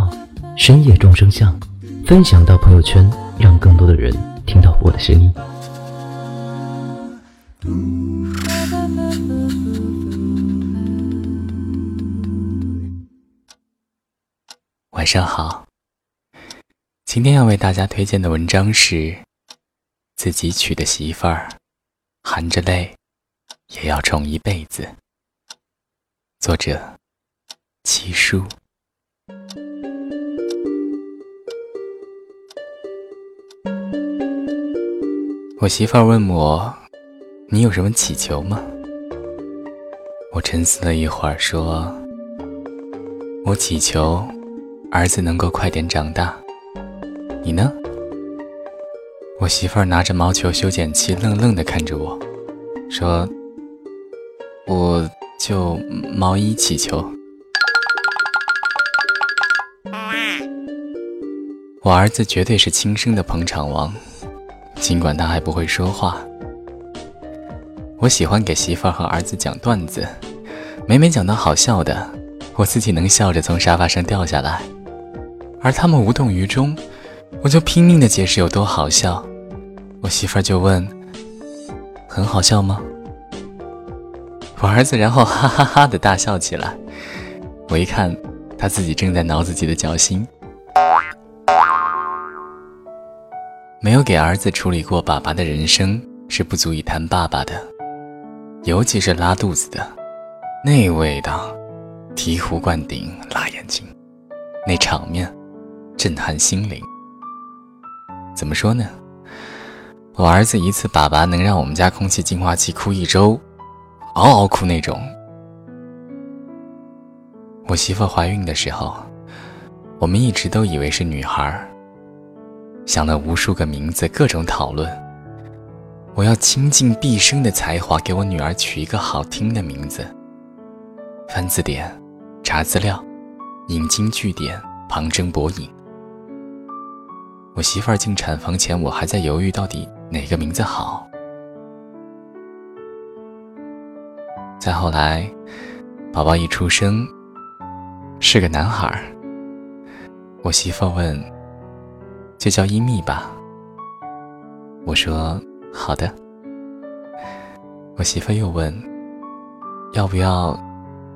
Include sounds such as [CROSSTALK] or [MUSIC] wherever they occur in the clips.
“深夜众生相”，分享到朋友圈，让更多的人听到我的声音。晚上好，今天要为大家推荐的文章是《自己娶的媳妇儿，含着泪也要宠一辈子》，作者七叔。我媳妇儿问我：“你有什么祈求吗？”我沉思了一会儿，说：“我祈求。”儿子能够快点长大，你呢？我媳妇儿拿着毛球修剪器，愣愣地看着我，说：“我就毛衣祈求。”我儿子绝对是亲生的捧场王，尽管他还不会说话。我喜欢给媳妇儿和儿子讲段子，每每讲到好笑的，我自己能笑着从沙发上掉下来。而他们无动于衷，我就拼命的解释有多好笑，我媳妇儿就问：“很好笑吗？” [LAUGHS] 我儿子然后哈哈哈的大笑起来，我一看，他自己正在挠自己的脚心。没有给儿子处理过爸爸的人生是不足以谈爸爸的，尤其是拉肚子的，那味道，醍醐灌顶，辣眼睛，那场面。震撼心灵。怎么说呢？我儿子一次粑粑能让我们家空气净化器哭一周，嗷嗷哭那种。我媳妇怀孕的时候，我们一直都以为是女孩儿，想了无数个名字，各种讨论。我要倾尽毕生的才华给我女儿取一个好听的名字。翻字典，查资料，引经据典，旁征博引。我媳妇儿进产房前，我还在犹豫到底哪个名字好。再后来，宝宝一出生，是个男孩儿。我媳妇问：“就叫一蜜吧。”我说：“好的。”我媳妇又问：“要不要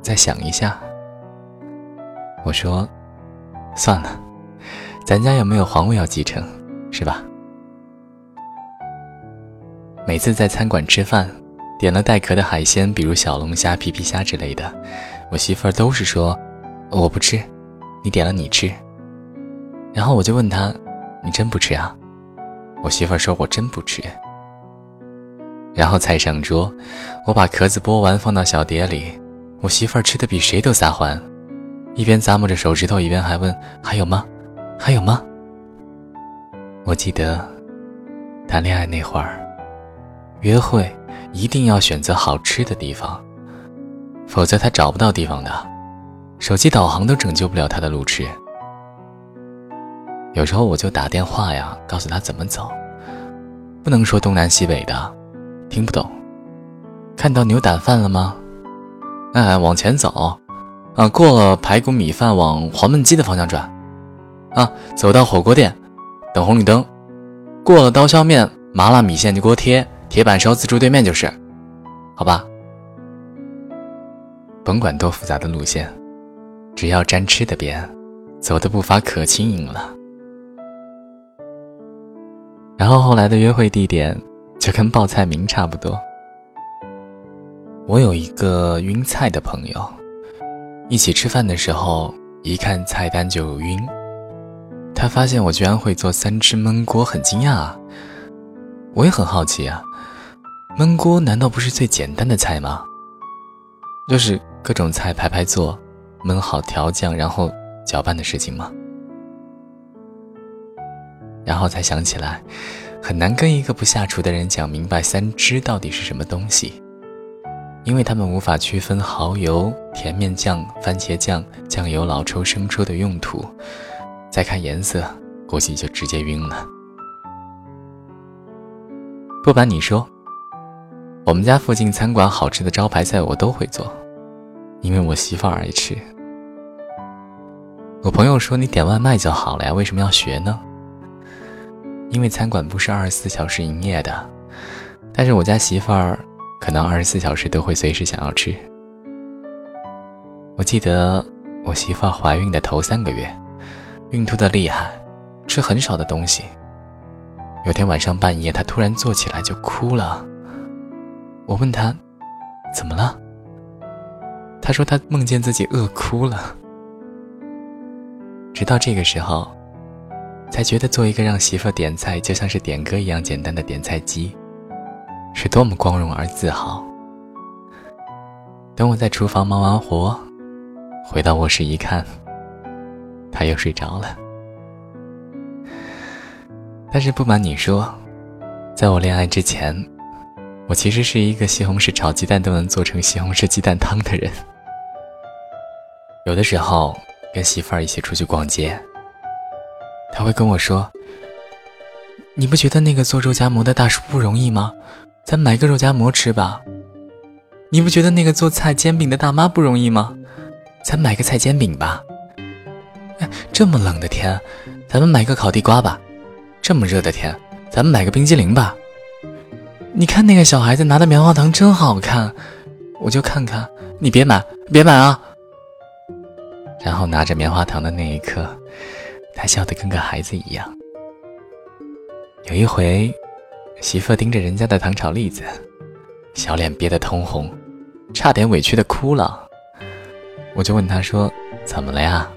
再想一下？”我说：“算了。”咱家也没有皇位要继承，是吧？每次在餐馆吃饭，点了带壳的海鲜，比如小龙虾、皮皮虾之类的，我媳妇儿都是说我不吃，你点了你吃。然后我就问她，你真不吃啊？我媳妇儿说我真不吃。然后菜上桌，我把壳子剥完放到小碟里，我媳妇儿吃的比谁都撒欢，一边咂摸着手指头，一边还问还有吗？还有吗？我记得谈恋爱那会儿，约会一定要选择好吃的地方，否则他找不到地方的，手机导航都拯救不了他的路痴。有时候我就打电话呀，告诉他怎么走，不能说东南西北的，听不懂。看到牛胆饭了吗？哎，往前走，啊，过了排骨米饭，往黄焖鸡的方向转。啊，走到火锅店，等红绿灯，过了刀削面、麻辣米线的锅贴、铁板烧自助对面就是，好吧。甭管多复杂的路线，只要沾吃的边，走的步伐可轻盈了。然后后来的约会地点就跟报菜名差不多。我有一个晕菜的朋友，一起吃饭的时候，一看菜单就晕。他发现我居然会做三只焖锅，很惊讶啊！我也很好奇啊，焖锅难道不是最简单的菜吗？就是各种菜排排坐，焖好调酱，然后搅拌的事情吗？然后才想起来，很难跟一个不下厨的人讲明白三汁到底是什么东西，因为他们无法区分蚝油、甜面酱、番茄酱、酱油、老抽、生抽的用途，再看颜色，估计就直接晕了。不瞒你说，我们家附近餐馆好吃的招牌菜我都会做，因为我媳妇儿爱吃。我朋友说你点外卖就好了呀，为什么要学呢？因为餐馆不是二十四小时营业的，但是我家媳妇儿可能二十四小时都会随时想要吃。我记得我媳妇儿怀孕的头三个月，孕吐的厉害，吃很少的东西。有天晚上半夜，她突然坐起来就哭了。我问她怎么了，她说她梦见自己饿哭了。直到这个时候。才觉得做一个让媳妇点菜就像是点歌一样简单的点菜机，是多么光荣而自豪。等我在厨房忙完活，回到卧室一看，他又睡着了。但是不瞒你说，在我恋爱之前，我其实是一个西红柿炒鸡蛋都能做成西红柿鸡蛋汤的人。有的时候跟媳妇儿一起出去逛街。他会跟我说：“你不觉得那个做肉夹馍的大叔不容易吗？咱买个肉夹馍吃吧。你不觉得那个做菜煎饼的大妈不容易吗？咱买个菜煎饼吧。哎，这么冷的天，咱们买个烤地瓜吧。这么热的天，咱们买个冰激凌吧。你看那个小孩子拿的棉花糖真好看，我就看看。你别买，别买啊！然后拿着棉花糖的那一刻。”他笑得跟个孩子一样。有一回，媳妇盯着人家的糖炒栗子，小脸憋得通红，差点委屈的哭了。我就问他说：“怎么了呀？”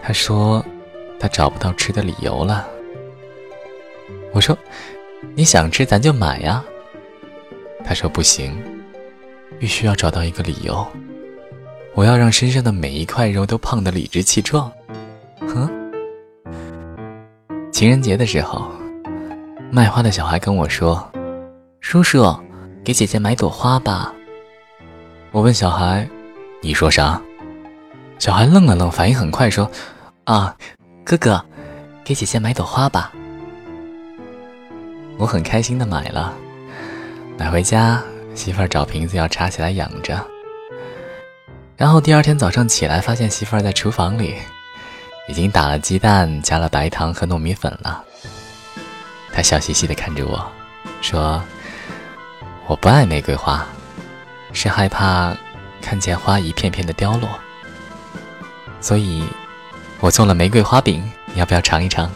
他说：“他找不到吃的理由了。”我说：“你想吃咱就买呀。”他说：“不行，必须要找到一个理由。我要让身上的每一块肉都胖得理直气壮。”哼，情人节的时候，卖花的小孩跟我说：“叔叔，给姐姐买朵花吧。”我问小孩：“你说啥？”小孩愣了愣，反应很快，说：“啊，哥哥，给姐姐买朵花吧。”我很开心的买了，买回家，媳妇儿找瓶子要插起来养着。然后第二天早上起来，发现媳妇儿在厨房里。已经打了鸡蛋，加了白糖和糯米粉了。他笑嘻嘻地看着我，说：“我不爱玫瑰花，是害怕看见花一片片的凋落，所以我做了玫瑰花饼，你要不要尝一尝？”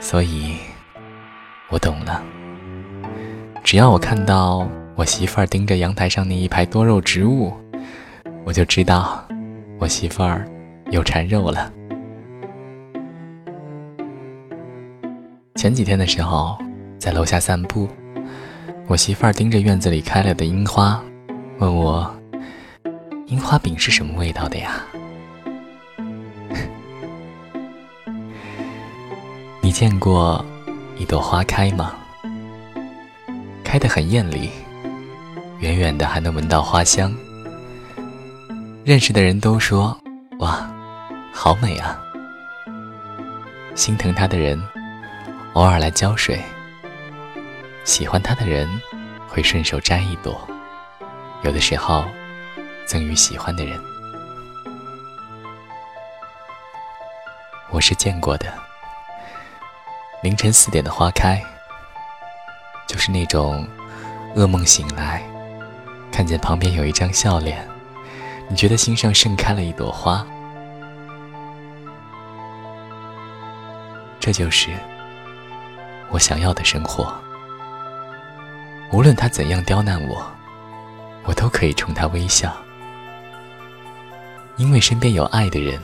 所以，我懂了。只要我看到我媳妇儿盯着阳台上那一排多肉植物。我就知道，我媳妇儿又馋肉了。前几天的时候，在楼下散步，我媳妇儿盯着院子里开了的樱花，问我：“樱花饼是什么味道的呀？” [LAUGHS] 你见过一朵花开吗？开得很艳丽，远远的还能闻到花香。认识的人都说：“哇，好美啊！”心疼他的人偶尔来浇水，喜欢他的人会顺手摘一朵，有的时候赠予喜欢的人。我是见过的，凌晨四点的花开，就是那种噩梦醒来，看见旁边有一张笑脸。你觉得心上盛开了一朵花，这就是我想要的生活。无论他怎样刁难我，我都可以冲他微笑，因为身边有爱的人，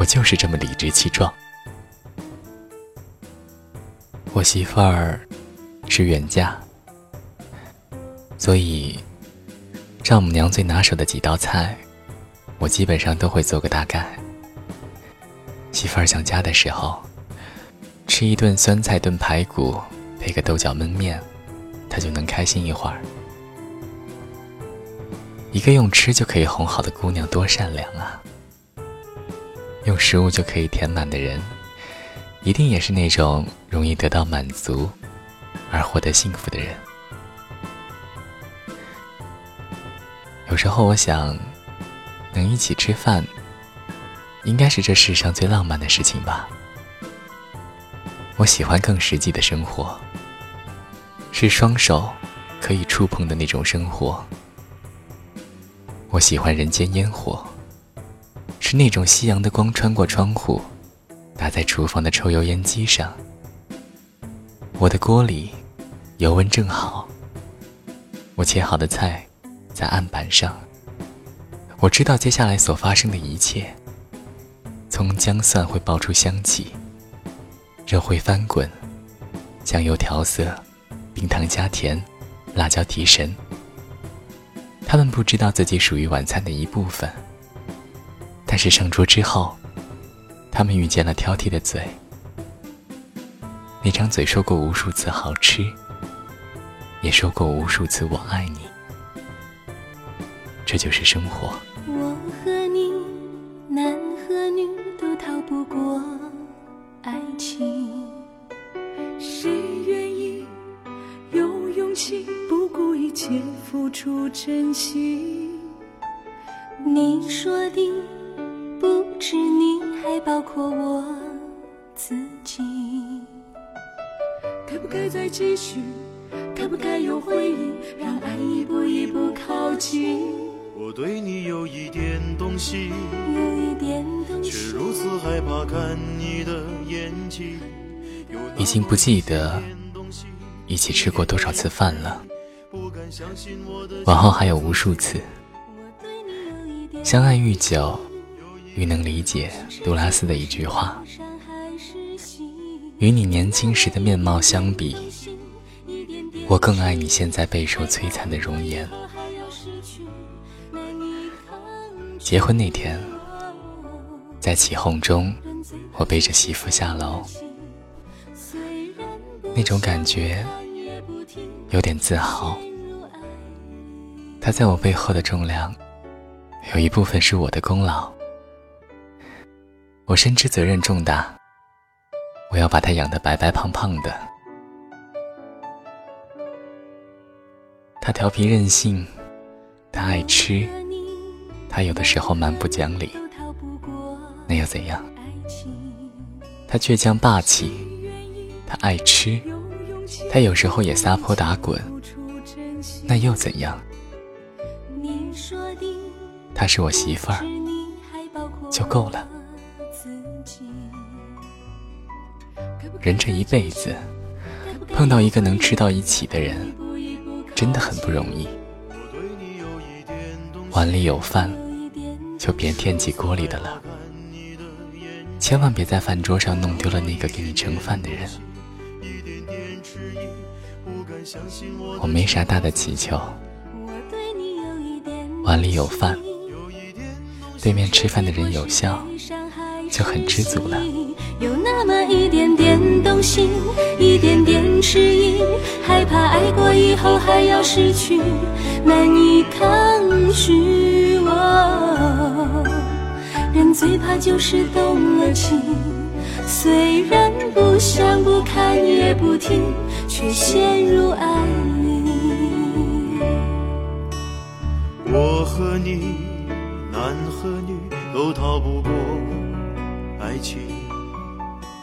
我就是这么理直气壮。我媳妇儿是远嫁，所以。丈母娘最拿手的几道菜，我基本上都会做个大概。媳妇儿想家的时候，吃一顿酸菜炖排骨，配个豆角焖面，她就能开心一会儿。一个用吃就可以哄好的姑娘，多善良啊！用食物就可以填满的人，一定也是那种容易得到满足而获得幸福的人。有时候我想，能一起吃饭，应该是这世上最浪漫的事情吧。我喜欢更实际的生活，是双手可以触碰的那种生活。我喜欢人间烟火，是那种夕阳的光穿过窗户，打在厨房的抽油烟机上。我的锅里油温正好，我切好的菜。在案板上，我知道接下来所发生的一切。葱姜蒜会爆出香气，肉会翻滚，酱油调色，冰糖加甜，辣椒提神。他们不知道自己属于晚餐的一部分，但是上桌之后，他们遇见了挑剔的嘴。那张嘴说过无数次好吃，也说过无数次我爱你。这就是生活。我和你，男和女都逃不过爱情。谁愿意有勇气不顾一切付出真心？你说的不止你，还包括我自己。该不该再继续？该不该有回应？让爱一步一步靠近。我对你有一点动心，却如此害怕看你的眼睛。已经不记得一起吃过多少次饭了，往后还有无数次。相爱愈久，愈能理解杜拉斯的一句话：与你年轻时的面貌相比，我更爱你现在备受摧残的容颜。结婚那天，在起哄中，我背着媳妇下楼，那种感觉有点自豪。她在我背后的重量，有一部分是我的功劳。我深知责任重大，我要把她养得白白胖胖的。她调皮任性，她爱吃。他有的时候蛮不讲理，那又怎样？他倔强霸气，他爱吃，他有时候也撒泼打滚，那又怎样？她是我媳妇儿，就够了。人这一辈子，碰到一个能吃到一起的人，真的很不容易。碗里有饭。就别惦记锅里的了，千万别在饭桌上弄丢了那个给你盛饭的人。我没啥大的祈求，碗里有饭，对面吃饭的人有笑，就很知足了。有那么一点点动心，一点点迟疑，害怕爱过以后还要失去，难以抗拒。我人最怕就是动了情，虽然不想不看也不听，却陷入爱里。我和你，男和女都逃不过爱情。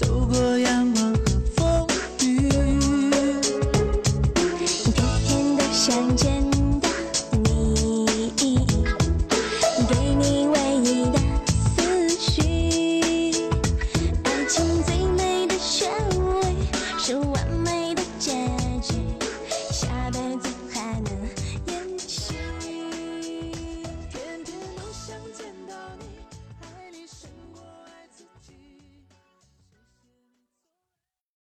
走过